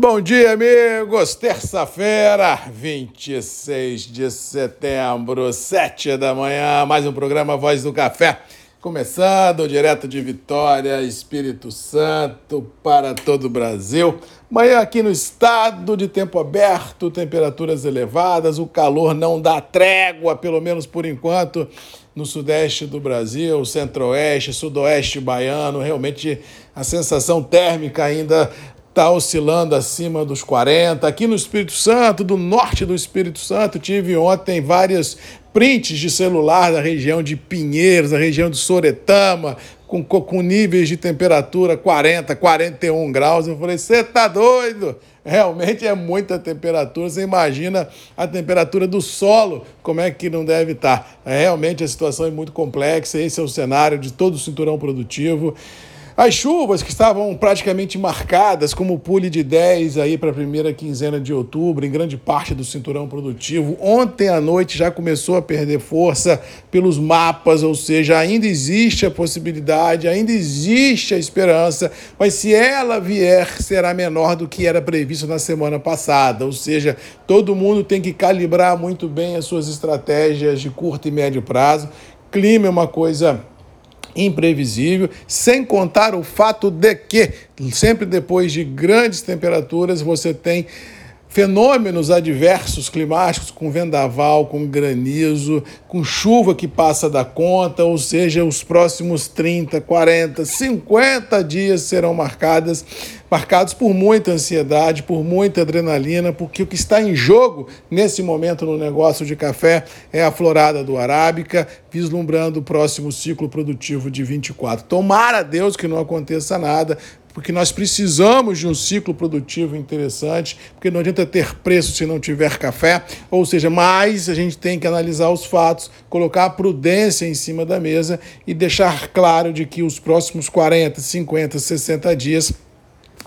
Bom dia, amigos. Terça-feira, 26 de setembro, 7 da manhã, mais um programa Voz do Café. Começando direto de Vitória, Espírito Santo, para todo o Brasil. Manhã aqui no estado de tempo aberto, temperaturas elevadas, o calor não dá trégua, pelo menos por enquanto, no sudeste do Brasil, centro-oeste, sudoeste baiano. Realmente a sensação térmica ainda está oscilando acima dos 40. Aqui no Espírito Santo, do norte do Espírito Santo, tive ontem várias prints de celular da região de Pinheiros, da região de Soretama, com, com níveis de temperatura 40, 41 graus. Eu falei, você tá doido? Realmente é muita temperatura. Você imagina a temperatura do solo, como é que não deve estar. Tá? Realmente a situação é muito complexa. Esse é o cenário de todo o cinturão produtivo. As chuvas que estavam praticamente marcadas como pule de 10 aí para a primeira quinzena de outubro, em grande parte do cinturão produtivo, ontem à noite já começou a perder força pelos mapas, ou seja, ainda existe a possibilidade, ainda existe a esperança, mas se ela vier, será menor do que era previsto na semana passada, ou seja, todo mundo tem que calibrar muito bem as suas estratégias de curto e médio prazo. Clima é uma coisa imprevisível, sem contar o fato de que, sempre depois de grandes temperaturas, você tem fenômenos adversos climáticos, com vendaval, com granizo, com chuva que passa da conta, ou seja, os próximos 30, 40, 50 dias serão marcadas, marcados por muita ansiedade, por muita adrenalina, porque o que está em jogo nesse momento no negócio de café é a florada do Arábica, vislumbrando o próximo ciclo produtivo de 24. Tomara a Deus que não aconteça nada, porque nós precisamos de um ciclo produtivo interessante, porque não adianta ter preço se não tiver café, ou seja, mais a gente tem que analisar os fatos, colocar a prudência em cima da mesa e deixar claro de que os próximos 40, 50, 60 dias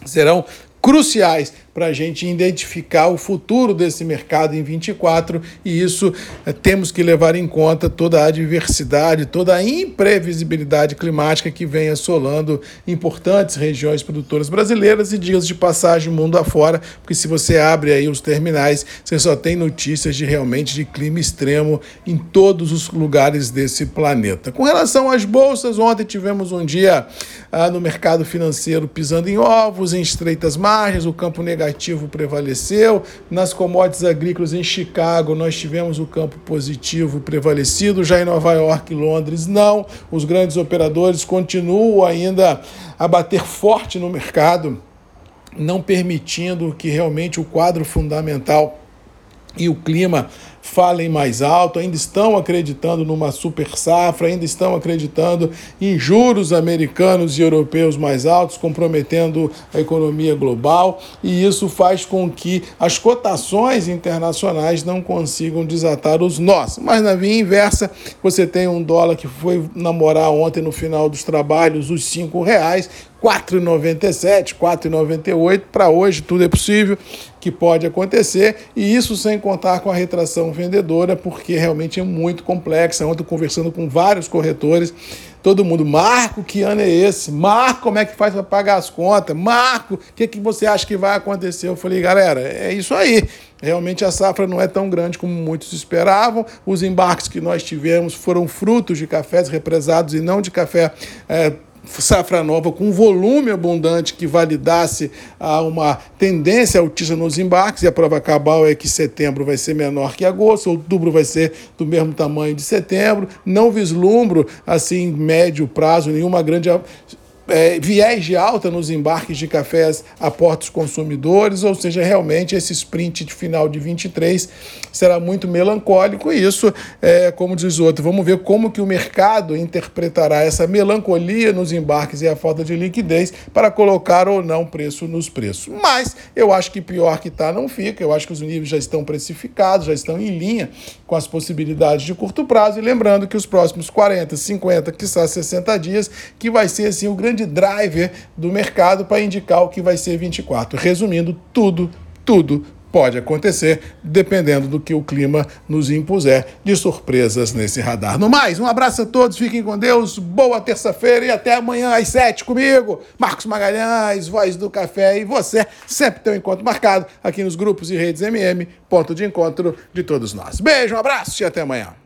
serão cruciais para a gente identificar o futuro desse mercado em 24 e isso é, temos que levar em conta toda a adversidade, toda a imprevisibilidade climática que vem assolando importantes regiões produtoras brasileiras e dias de passagem mundo afora, porque se você abre aí os terminais, você só tem notícias de realmente de clima extremo em todos os lugares desse planeta. Com relação às bolsas, ontem tivemos um dia ah, no mercado financeiro pisando em ovos, em estreitas margens, o campo negativo negativo prevaleceu. Nas commodities agrícolas em Chicago, nós tivemos o campo positivo prevalecido. Já em Nova York e Londres, não. Os grandes operadores continuam ainda a bater forte no mercado, não permitindo que realmente o quadro fundamental e o clima falem mais alto, ainda estão acreditando numa super safra, ainda estão acreditando em juros americanos e europeus mais altos, comprometendo a economia global, e isso faz com que as cotações internacionais não consigam desatar os nós. Mas na via inversa, você tem um dólar que foi namorar ontem no final dos trabalhos os cinco reais, 4,97, 4,98. Para hoje tudo é possível que pode acontecer, e isso sem contar com a retração vendedora, porque realmente é muito complexa. Ontem conversando com vários corretores, todo mundo, Marco, que ano é esse? Marco, como é que faz para pagar as contas? Marco, o que, que você acha que vai acontecer? Eu falei, galera, é isso aí. Realmente a safra não é tão grande como muitos esperavam. Os embarques que nós tivemos foram frutos de cafés represados e não de café. É, safra nova com volume abundante que validasse a uma tendência altista nos embarques, e a prova cabal é que setembro vai ser menor que agosto, outubro vai ser do mesmo tamanho de setembro. Não vislumbro, assim, médio prazo, nenhuma grande é, viés de alta nos embarques de cafés a portos consumidores, ou seja, realmente esse sprint de final de 23 será muito melancólico. E isso, é, como diz outro, vamos ver como que o mercado interpretará essa melancolia nos embarques e a falta de liquidez para colocar ou não preço nos preços. Mas eu acho que pior que está não fica, eu acho que os níveis já estão precificados, já estão em linha com as possibilidades de curto prazo. E lembrando que os próximos 40, 50, quiçá 60 dias, que vai ser assim o grande grande driver do mercado para indicar o que vai ser 24. Resumindo, tudo, tudo, pode acontecer, dependendo do que o clima nos impuser de surpresas nesse radar. No mais, um abraço a todos, fiquem com Deus, boa terça-feira e até amanhã às sete comigo, Marcos Magalhães, Voz do Café e você, sempre tem um encontro marcado aqui nos grupos e redes MM, ponto de encontro de todos nós. Beijo, um abraço e até amanhã.